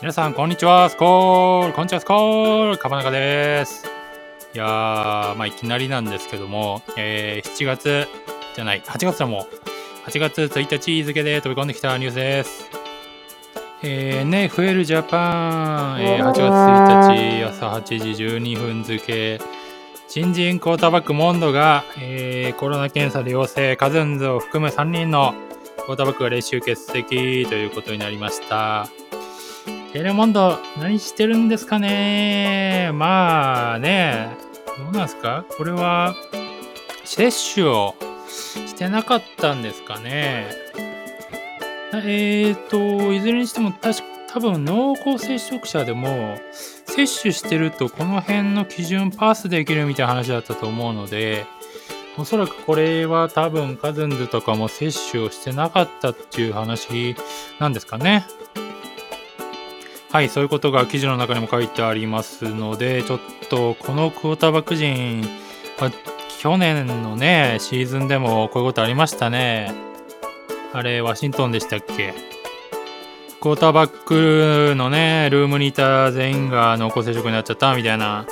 皆さん、こんにちは。スコールこんにちは、スコールかばなかです。いやー、まあ、いきなりなんですけども、えー、7月じゃない、8月だもん。8月1日付で飛び込んできたニュースです。えー、ね、増えるジャパン、えー、8月1日朝8時12分付新人クォーターバックモンドが、えー、コロナ検査で陽性、カズンズを含む3人のクォーターバックが練習欠席ということになりました。テレモンド、何してるんですかね？まあね、どうなんすか？これは、接種をしてなかったんですかね？えっ、ー、と、いずれにしても確か多分濃厚接触者でも接種してるとこの辺の基準パスできるみたいな話だったと思うのでおそらくこれは多分カズンズとかも接種をしてなかったっていう話なんですかね？はい、そういうことが記事の中にも書いてありますので、ちょっとこのクォーターバック陣、まあ、去年のね、シーズンでもこういうことありましたね。あれ、ワシントンでしたっけ？クォーターバックのね、ルームにいた全員が濃厚接触になっちゃったみたいな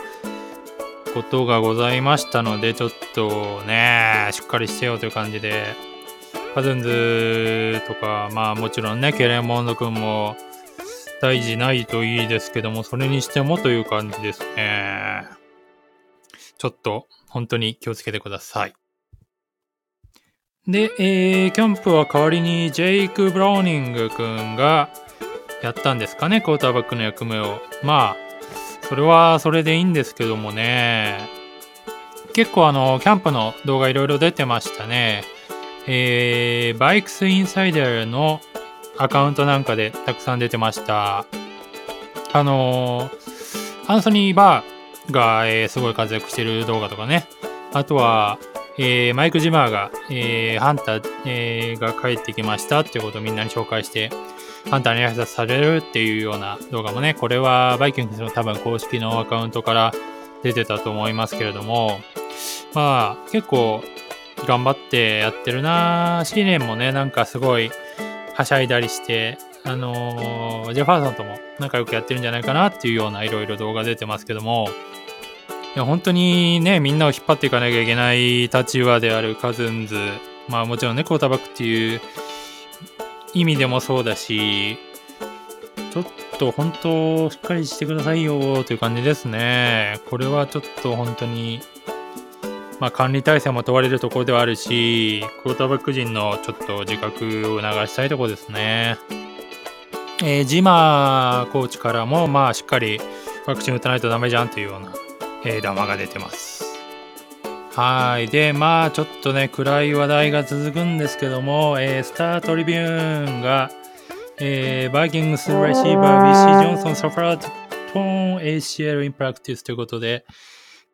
ことがございましたので、ちょっとね、しっかりしてよという感じで、カズンズとか、まあもちろんね、ケレン・モンド君も大事ないといいですけども、それにしてもという感じですね。ちょっと本当に気をつけてください。で、えー、キャンプは代わりにジェイク・ブラウニング君がやったんですかね、クォーターバックの役目を。まあ、それはそれでいいんですけどもね。結構あの、キャンプの動画いろいろ出てましたね。えー、バイクスインサイダーのアカウントなんかでたくさん出てました。あのー、アンソニー・バーが、えー、すごい活躍してる動画とかね。あとは、えー、マイク・ジマーが、えー、ハンター、えー、が帰ってきましたっていうことをみんなに紹介して、ハンターに挨拶されるっていうような動画もね、これはバイキングスの多分公式のアカウントから出てたと思いますけれども、まあ結構頑張ってやってるなシーレンもね、なんかすごいはしゃいだりして、あのー、ジェファーソンとも仲良くやってるんじゃないかなっていうようないろいろ動画出てますけども、いや本当にね、みんなを引っ張っていかなきゃいけない立場であるカズンズ、まあもちろんね、クォーターバックっていう意味でもそうだし、ちょっと本当しっかりしてくださいよという感じですね。これはちょっと本当にまあ、管理体制も問われるところではあるし、クォーターバック陣のちょっと自覚を促したいところですね。えー、ジマコーチからも、まあ、しっかりワクチン打たないとダメじゃんというような、えー、談が出てます。はい。で、まあ、ちょっとね、暗い話題が続くんですけども、えー、 Star Tribune が、えー、 Vikings receiver, Bisi Johnson, suffered torn ACL in practice ということで、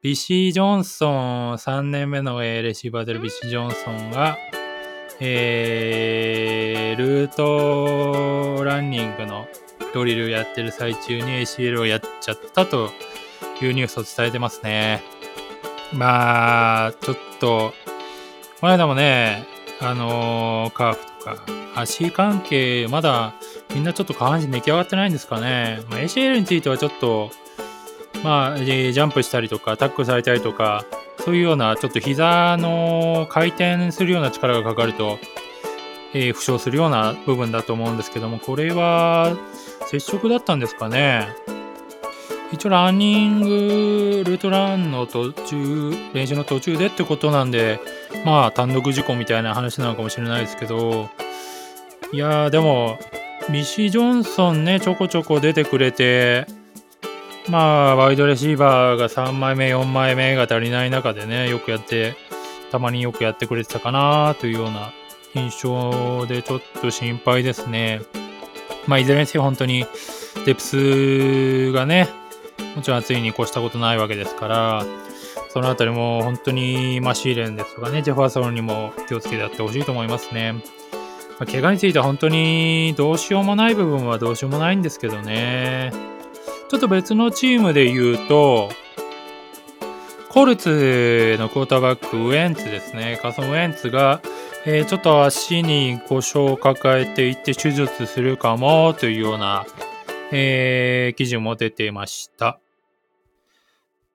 ビシー・ジョンソン、3年目のレシーバーであるビシー・ジョンソンが、えー、ルートランニングのドリルやってる最中に ACL をやっちゃったというニュースを伝えてますね。まあ、ちょっと、この間もね、あのー、カーフとか、足関係、まだみんなちょっと下半身出来上がってないんですかね。まあ、ACL についてはちょっと、まあ、ジャンプしたりとか、タックされたりとか、そういうような、ちょっと膝の回転するような力がかかると、えー、負傷するような部分だと思うんですけども、これは接触だったんですかね？一応ランニング、ルートランの途中、練習の途中でってことなんで、まあ単独事故みたいな話なのかもしれないですけど、いやでも、ミシー・ジョンソンね、ちょこちょこ出てくれて、まあ、ワイドレシーバーが3枚目、4枚目が足りない中でね、よくやって、たまによくやってくれてたかなというような印象でちょっと心配ですね。まあ、いずれにせよ本当にデプスがね、もちろんついに越したことないわけですから、そのあたりも本当に、ま、シーレンですとかね、ジェファーソンにも気をつけてやってほしいと思いますね。まあ、怪我については本当にどうしようもない部分はどうしようもないんですけどね。ちょっと別のチームで言うと、コルツのクォーターバック、ウエンツですね。カソン・ウエンツが、えー、ちょっと足に故障を抱えていって手術するかもというような、えー、記事も出ていました。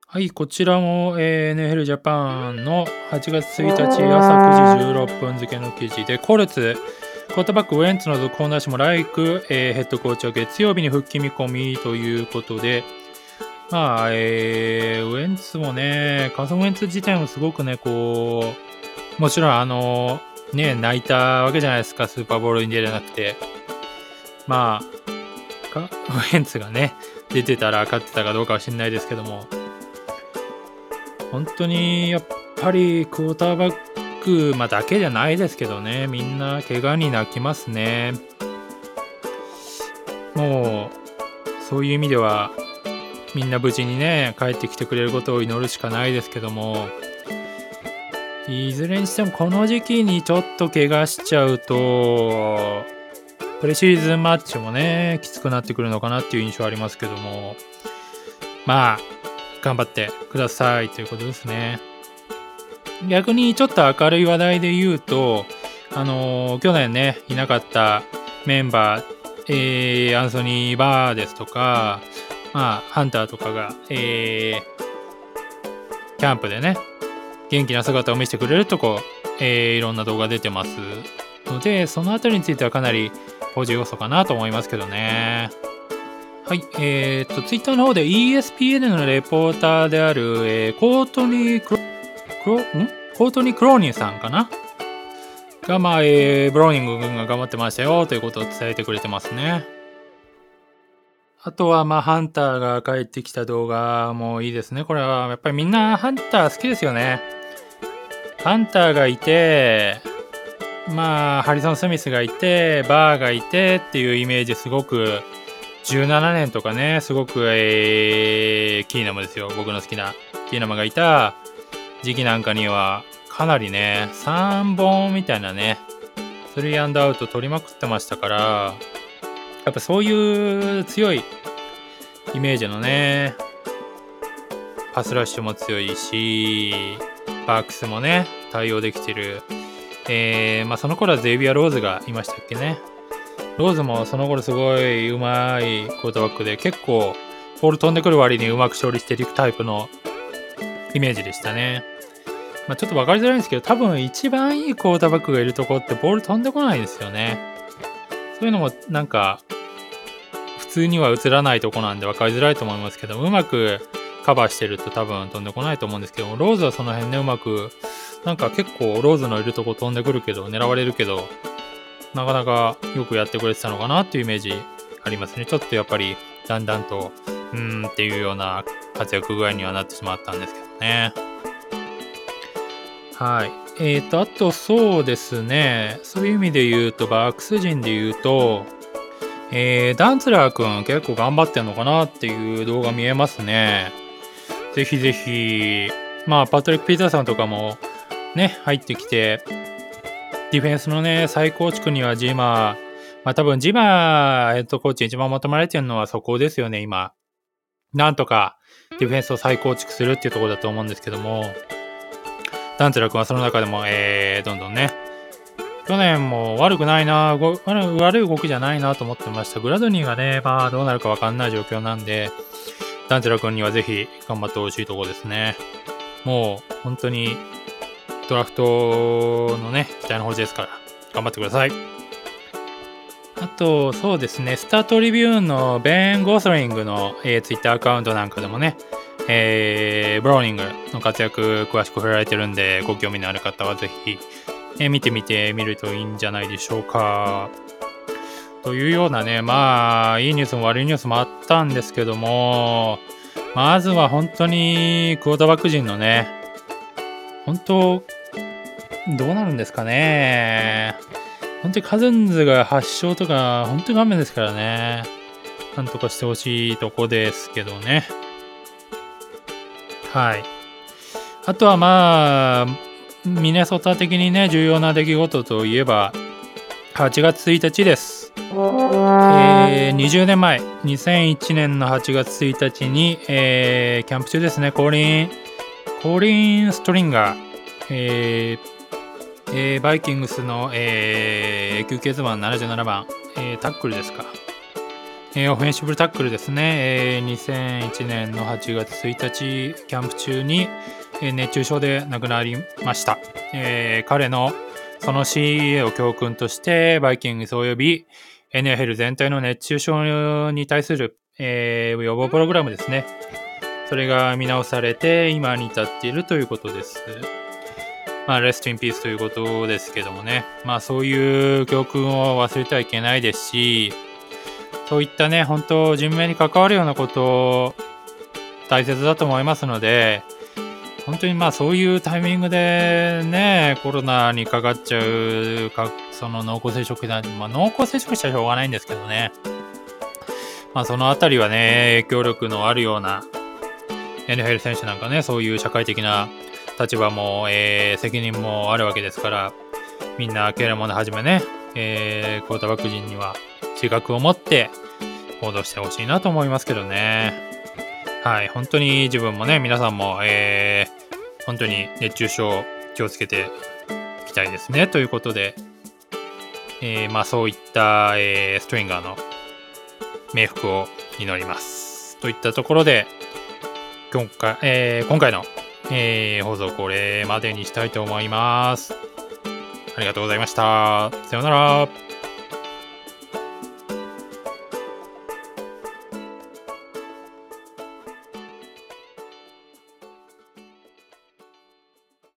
はい、こちらも、えー、NFL ジャパンの8月1日朝9時16分付けの記事で、コルツ、コーターバックウェンツの続行なしもライク、えー、ヘッドコーチは月曜日に復帰見込みということで、まあ、えー、ウェンツもね、カーソン・ウェンツ自体もすごくね、こう、もちろんあの、ね、泣いたわけじゃないですか、スーパーボールに出れなくて。まあ、かウェンツがね、出てたら勝ってたかどうかは知んないですけども、本当にやっぱりクォーターバック、ま、だけじゃないですけどね、みんな怪我に泣きますね。もう、そういう意味では、みんな無事にね、帰ってきてくれることを祈るしかないですけども、いずれにしてもこの時期にちょっと怪我しちゃうと、プレシーズンマッチもね、きつくなってくるのかなっていう印象ありますけども、まあ、頑張ってくださいということですね。逆にちょっと明るい話題で言うと、あのー、去年ね、いなかったメンバー、えー、アンソニー・バーですとか、まあ、ハンターとかが、えー、キャンプでね、元気な姿を見せてくれるとこ、えー、いろんな動画出てますので、そのあたりについてはかなりポジ要素かなと思いますけどね。はい、えー、っと、ツイッターの方で ESPN のレポーターである、えー、コートニークロ、クロ、ん？コートニー・クローニーさんかな？が、まあ、えー、ブローニング君が頑張ってましたよということを伝えてくれてますね。あとは、まあ、ハンターが帰ってきた動画もいいですね。これは、やっぱりみんなハンター好きですよね。ハンターがいて、まあ、ハリソン・スミスがいて、バーがいてっていうイメージすごく、17年とかね、すごく、えー、キーナムですよ。僕の好きなキーナムがいた時期なんかには、かなりね、3本みたいなね、3アンドアウト取りまくってましたから、やっぱそういう強いイメージのね、パスラッシュも強いし、バークスもね、対応できてる。えー、まあその頃はゼイビア・ローズがいましたっけね。ローズもその頃すごい上手いコートバックで結構ボール飛んでくる割にうまく処理していくタイプのイメージでしたね。まあ、ちょっと分かりづらいんですけど多分一番いいクォーターバックがいるとこってボール飛んでこないんですよね。そういうのもなんか普通には映らないとこなんで分かりづらいと思いますけどうまくカバーしてると多分飛んでこないと思うんですけどローズはその辺ねうまくなんか結構ローズのいるとこ飛んでくるけど狙われるけどなかなかよくやってくれてたのかなっていうイメージありますねちょっとやっぱりだんだんとうーんっていうような活躍具合にはなってしまったんですけどねはいえーとあとそうですねそういう意味で言うとバックス陣で言うとえー、ダンツラーくん結構頑張ってんのかなっていう動画見えますね。ぜひぜひ、まあ、パトリック・ピーターさんとかもね、入ってきて、ディフェンスのね、再構築にはジマー、まあ多分ジマヘッドコーチ一番求められてるのはそこですよね、今。なんとかディフェンスを再構築するっていうところだと思うんですけども、ダンツラ君はその中でも、えー、どんどんね、去年も悪くないな、悪い動きじゃないなと思ってました。グラドニーがね、まあどうなるかわかんない状況なんで、ダンテラ君にはぜひ頑張ってほしいところですね。もう本当にドラフトのね、期待の星ですから、頑張ってください。あと、そうですね、スタートリビューのベン・ゴースリングの、えー、ツイッターアカウントなんかでもね、えー、ブローニングの活躍詳しく触れられてるんで、ご興味のある方はぜひえ見てみてみるといいんじゃないでしょうか。というようなね、まあ、いいニュースも悪いニュースもあったんですけども、まずは本当にクォーターバック陣のね、本当、どうなるんですかね。本当にカズンズが8勝とか、本当に画面ですからね。なんとかしてほしいとこですけどね。はい。あとはまあ、ミネソタ的にね、重要な出来事といえば、8月1日です。えー、20年前、2001年の8月1日に、えー、キャンプ中ですね、コーリン、コーリン・ストリンガー、えーえー、バイキングスの、えー、休憩図番77番、えー、タックルですか。えー、オフェンシブルタックルですね、えー、2001年の8月1日キャンプ中に、えー、熱中症で亡くなりました、えー、彼のその死を教訓としてバイキングス及び NFL 全体の熱中症に対する、えー、予防プログラムですね。それが見直されて今に至っているということです。まあ、レストインピースということですけどもね、まあそういう教訓を忘れてはいけないですし、そういったね、本当人命に関わるようなこと大切だと思いますので、本当にまあそういうタイミングでね、コロナにかかっちゃうか、その濃厚接触だ、まあ濃厚接触者はしょうがないんですけどね。まあそのあたりはね、影響力のあるような NFL 選手なんかね、そういう社会的な立場も、えー、責任もあるわけですから、みんなケラモンはじめね、えー、クォーターバック陣には自覚を持って行動してほしいなと思いますけどね。はい、本当に自分もね、皆さんも、えー、本当に熱中症気をつけていきたいですね。ということで、えー、まあそういった、えー、ストリンガーの冥福を祈ります。といったところで、今回、えー、今回の、えー、放送これまでにしたいと思います。ありがとうございました。さようなら。